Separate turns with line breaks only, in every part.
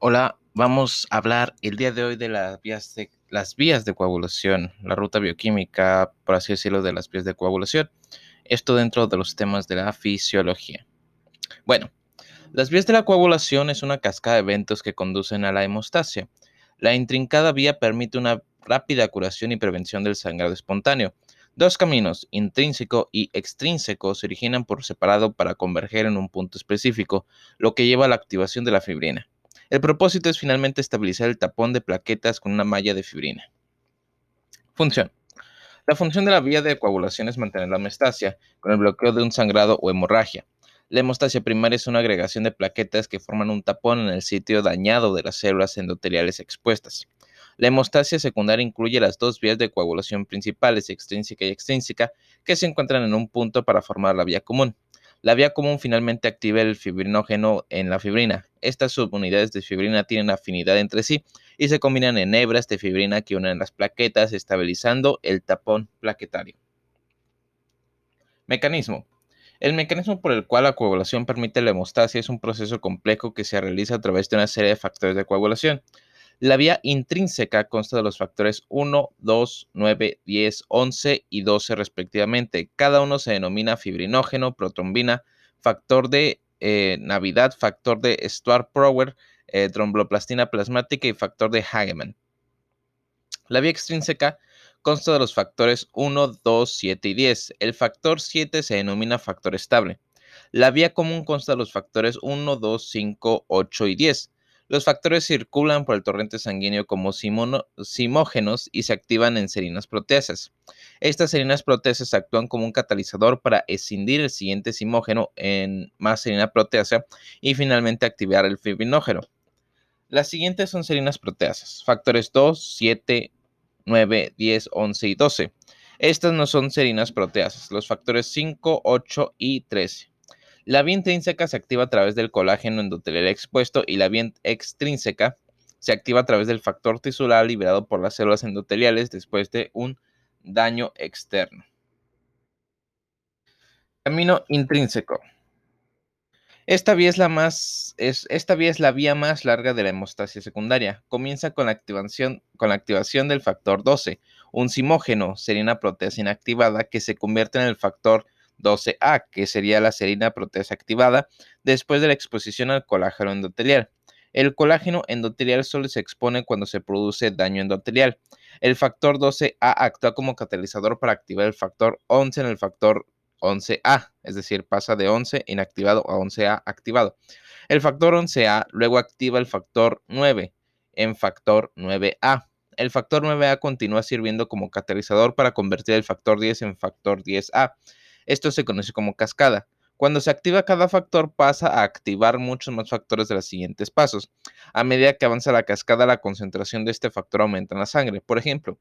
Hola, vamos a hablar el día de hoy de las vías de, las vías de coagulación, la ruta bioquímica, por así decirlo, de las vías de coagulación. Esto dentro de los temas de la fisiología. Bueno, las vías de la coagulación es una cascada de eventos que conducen a la hemostasia. La intrincada vía permite una rápida curación y prevención del sangrado espontáneo. Dos caminos, intrínseco y extrínseco, se originan por separado para converger en un punto específico, lo que lleva a la activación de la fibrina. El propósito es finalmente estabilizar el tapón de plaquetas con una malla de fibrina. Función. La función de la vía de coagulación es mantener la hemostasia con el bloqueo de un sangrado o hemorragia. La hemostasia primaria es una agregación de plaquetas que forman un tapón en el sitio dañado de las células endoteliales expuestas. La hemostasia secundaria incluye las dos vías de coagulación principales, extrínseca y extrínseca, que se encuentran en un punto para formar la vía común. La vía común finalmente activa el fibrinógeno en la fibrina. Estas subunidades de fibrina tienen afinidad entre sí y se combinan en hebras de fibrina que unen las plaquetas, estabilizando el tapón plaquetario. Mecanismo. El mecanismo por el cual la coagulación permite la hemostasia es un proceso complejo que se realiza a través de una serie de factores de coagulación. La vía intrínseca consta de los factores 1, 2, 9, 10, 11 y 12 respectivamente. Cada uno se denomina fibrinógeno, protrombina, factor de eh, Navidad, factor de Stuart-Prower, eh, tromboplastina plasmática y factor de Hageman. La vía extrínseca consta de los factores 1, 2, 7 y 10. El factor 7 se denomina factor estable. La vía común consta de los factores 1, 2, 5, 8 y 10. Los factores circulan por el torrente sanguíneo como simógenos y se activan en serinas proteasas. Estas serinas proteasas actúan como un catalizador para escindir el siguiente simógeno en más serina proteasa y finalmente activar el fibrinógeno. Las siguientes son serinas proteasas, factores 2, 7, 9, 10, 11 y 12. Estas no son serinas proteasas, los factores 5, 8 y 13. La vía intrínseca se activa a través del colágeno endotelial expuesto y la vía extrínseca se activa a través del factor tisular liberado por las células endoteliales después de un daño externo. Camino intrínseco. Esta vía, es la más, esta vía es la vía más larga de la hemostasia secundaria. Comienza con la activación, con la activación del factor 12, un simógeno, serina proteasa inactivada, que se convierte en el factor 12A, que sería la serina proteasa activada después de la exposición al colágeno endotelial. El colágeno endotelial solo se expone cuando se produce daño endotelial. El factor 12A actúa como catalizador para activar el factor 11 en el factor 11A, es decir, pasa de 11 inactivado a 11A activado. El factor 11A luego activa el factor 9 en factor 9A. El factor 9A continúa sirviendo como catalizador para convertir el factor 10 en factor 10A. Esto se conoce como cascada. Cuando se activa cada factor pasa a activar muchos más factores de los siguientes pasos. A medida que avanza la cascada, la concentración de este factor aumenta en la sangre. Por ejemplo,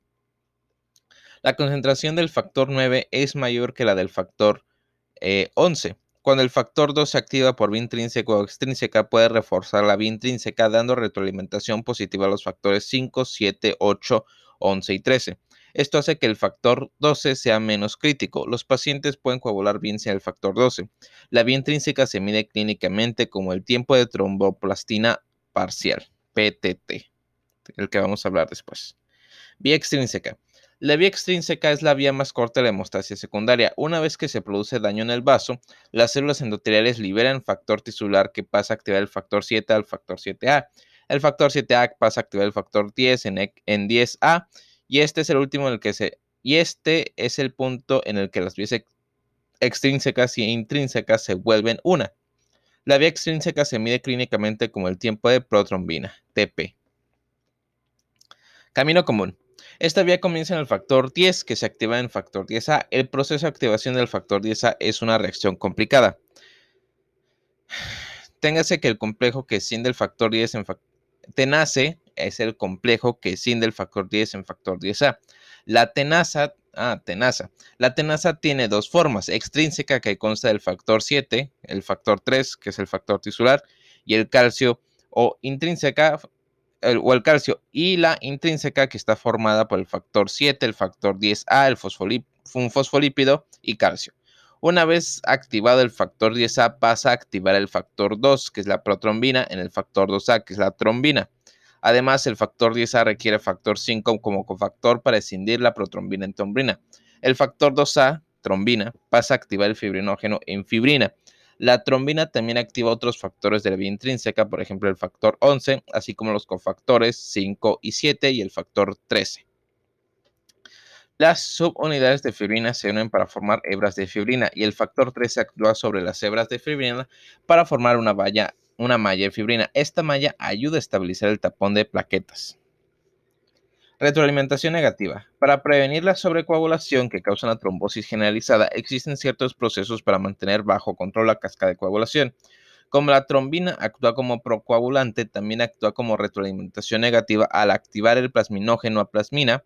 la concentración del factor 9 es mayor que la del factor 11. Eh, Cuando el factor 2 se activa por vía intrínseca o extrínseca, puede reforzar la vía intrínseca dando retroalimentación positiva a los factores 5, 7, 8, 11 y 13. Esto hace que el factor 12 sea menos crítico. Los pacientes pueden coagular bien sin el factor 12. La vía intrínseca se mide clínicamente como el tiempo de tromboplastina parcial, PTT, el que vamos a hablar después. Vía extrínseca. La vía extrínseca es la vía más corta de la hemostasia secundaria. Una vez que se produce daño en el vaso, las células endoteliales liberan factor tisular que pasa a activar el factor 7 al factor 7A. El factor 7A pasa a activar el factor 10 en, en 10A y este es el último en el que se y este es el punto en el que las vías extrínsecas y intrínsecas se vuelven una. La vía extrínseca se mide clínicamente como el tiempo de protrombina, TP. Camino común. Esta vía comienza en el factor 10, que se activa en factor 10A. El proceso de activación del factor 10A es una reacción complicada. Téngase que el complejo que siente el factor 10 en tenace es el complejo que sin el factor 10 en factor 10A. La tenaza, ah, tenaza. La tenaza tiene dos formas, extrínseca que consta del factor 7, el factor 3, que es el factor tisular, y el calcio, o intrínseca, o el calcio, y la intrínseca que está formada por el factor 7, el factor 10A, el un fosfolípido y calcio. Una vez activado el factor 10A, pasa a activar el factor 2, que es la protrombina, en el factor 2A, que es la trombina. Además, el factor 10A requiere factor 5 como cofactor para escindir la protrombina en trombina. El factor 2A, trombina, pasa a activar el fibrinógeno en fibrina. La trombina también activa otros factores de la vía intrínseca, por ejemplo el factor 11, así como los cofactores 5 y 7 y el factor 13. Las subunidades de fibrina se unen para formar hebras de fibrina y el factor 13 actúa sobre las hebras de fibrina para formar una, una malla de fibrina. Esta malla ayuda a estabilizar el tapón de plaquetas. Retroalimentación negativa. Para prevenir la sobrecoagulación que causa una trombosis generalizada, existen ciertos procesos para mantener bajo control la cascada de coagulación. Como la trombina actúa como procoagulante, también actúa como retroalimentación negativa al activar el plasminógeno a plasmina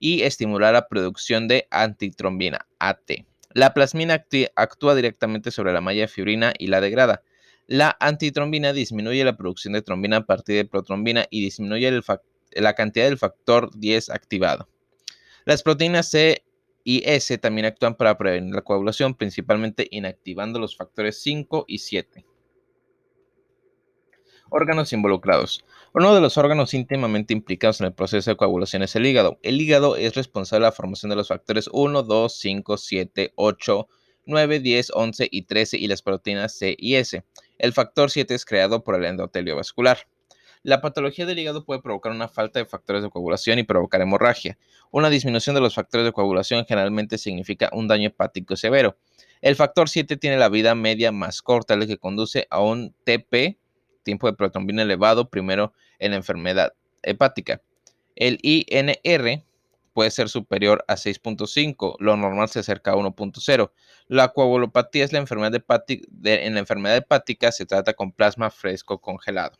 y estimular la producción de antitrombina, AT. La plasmina actúa directamente sobre la malla de fibrina y la degrada. La antitrombina disminuye la producción de trombina a partir de protrombina y disminuye la cantidad del factor 10 activado. Las proteínas C y S también actúan para prevenir la coagulación, principalmente inactivando los factores 5 y 7. Órganos involucrados. Uno de los órganos íntimamente implicados en el proceso de coagulación es el hígado. El hígado es responsable de la formación de los factores 1, 2, 5, 7, 8, 9, 10, 11 y 13 y las proteínas C y S. El factor 7 es creado por el endotelio vascular. La patología del hígado puede provocar una falta de factores de coagulación y provocar hemorragia. Una disminución de los factores de coagulación generalmente significa un daño hepático severo. El factor 7 tiene la vida media más corta, lo que conduce a un TP, tiempo de protrombina elevado, primero en la enfermedad hepática. El INR puede ser superior a 6.5, lo normal se acerca a 1.0. La coagulopatía es la enfermedad hepática, en la enfermedad hepática se trata con plasma fresco congelado.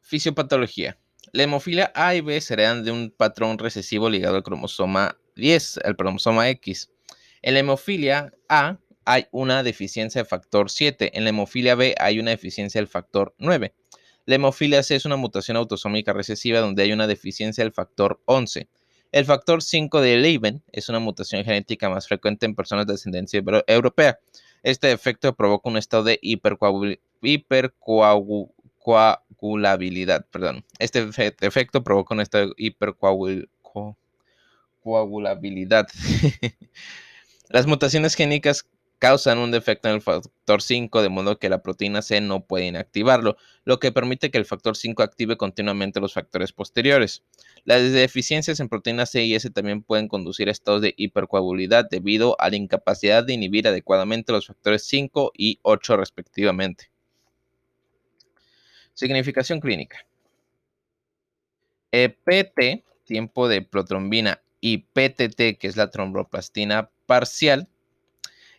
Fisiopatología. La hemofilia A y B se heredan de un patrón recesivo ligado al cromosoma 10, al cromosoma X. En la hemofilia A hay una deficiencia de factor 7, en la hemofilia B hay una deficiencia del factor 9. La hemofilia C es una mutación autosómica recesiva donde hay una deficiencia del factor 11. El factor 5 de Leiden es una mutación genética más frecuente en personas de ascendencia europea. Este efecto provoca un estado de hipercoagulabilidad, perdón. Este efecto provoca una hipercoagulabilidad. Las mutaciones génicas causan un defecto en el factor 5, de modo que la proteína C no puede inactivarlo, lo que permite que el factor 5 active continuamente los factores posteriores. Las deficiencias en proteína C y S también pueden conducir a estados de hipercoagulabilidad debido a la incapacidad de inhibir adecuadamente los factores 5 y 8 respectivamente. Significación clínica. PT, tiempo de protrombina, y PTT, que es la tromboplastina parcial,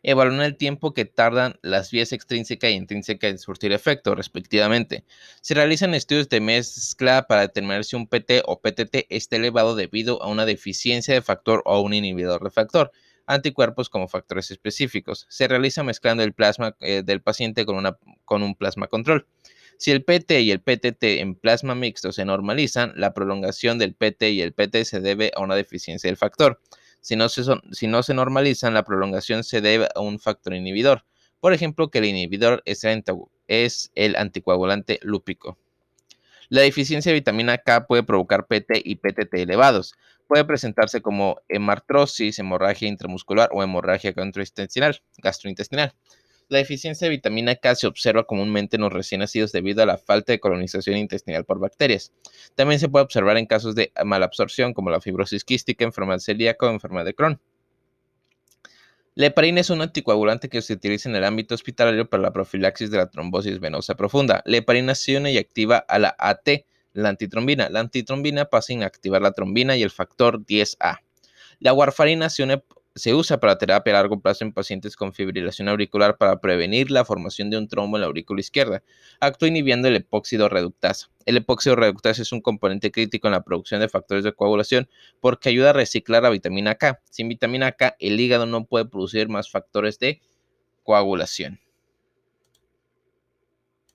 evalúan el tiempo que tardan las vías extrínseca e intrínseca en surtir efecto, respectivamente. Se realizan estudios de mezcla para determinar si un PT o PTT está elevado debido a una deficiencia de factor o un inhibidor de factor, anticuerpos como factores específicos. Se realiza mezclando el plasma eh, del paciente con, una, con un plasma control. Si el PT y el PTT en plasma mixto se normalizan, la prolongación del PT y el PT se debe a una deficiencia del factor. Si no, se si normalizan, la prolongación se debe a un factor inhibidor. Por ejemplo, que el inhibidor es el, anticoagulante lúpico. La deficiencia de vitamina K puede provocar PT y PTT elevados. Puede presentarse como hemartrosis, hemorragia intramuscular o hemorragia gastrointestinal. La deficiencia de vitamina K se observa comúnmente en los recién nacidos debido a la falta de colonización intestinal por bacterias. También se puede observar en casos de malabsorción como la fibrosis quística, enfermedad celíaca o enfermedad de Crohn. La heparina es un anticoagulante que se utiliza en el ámbito hospitalario para la profilaxis de la trombosis venosa profunda. La heparina se une y activa a la AT, la antitrombina. La antitrombina pasa a inactivar la trombina y el factor 10A. La warfarina se une se usa para terapia a largo plazo en pacientes con fibrilación auricular para prevenir la formación de un trombo en la aurícula izquierda. Actúa inhibiendo el epóxido reductasa. El epóxido reductasa es un componente crítico en la producción de factores de coagulación porque ayuda a reciclar la vitamina K. Sin vitamina K, el hígado no puede producir más factores de coagulación.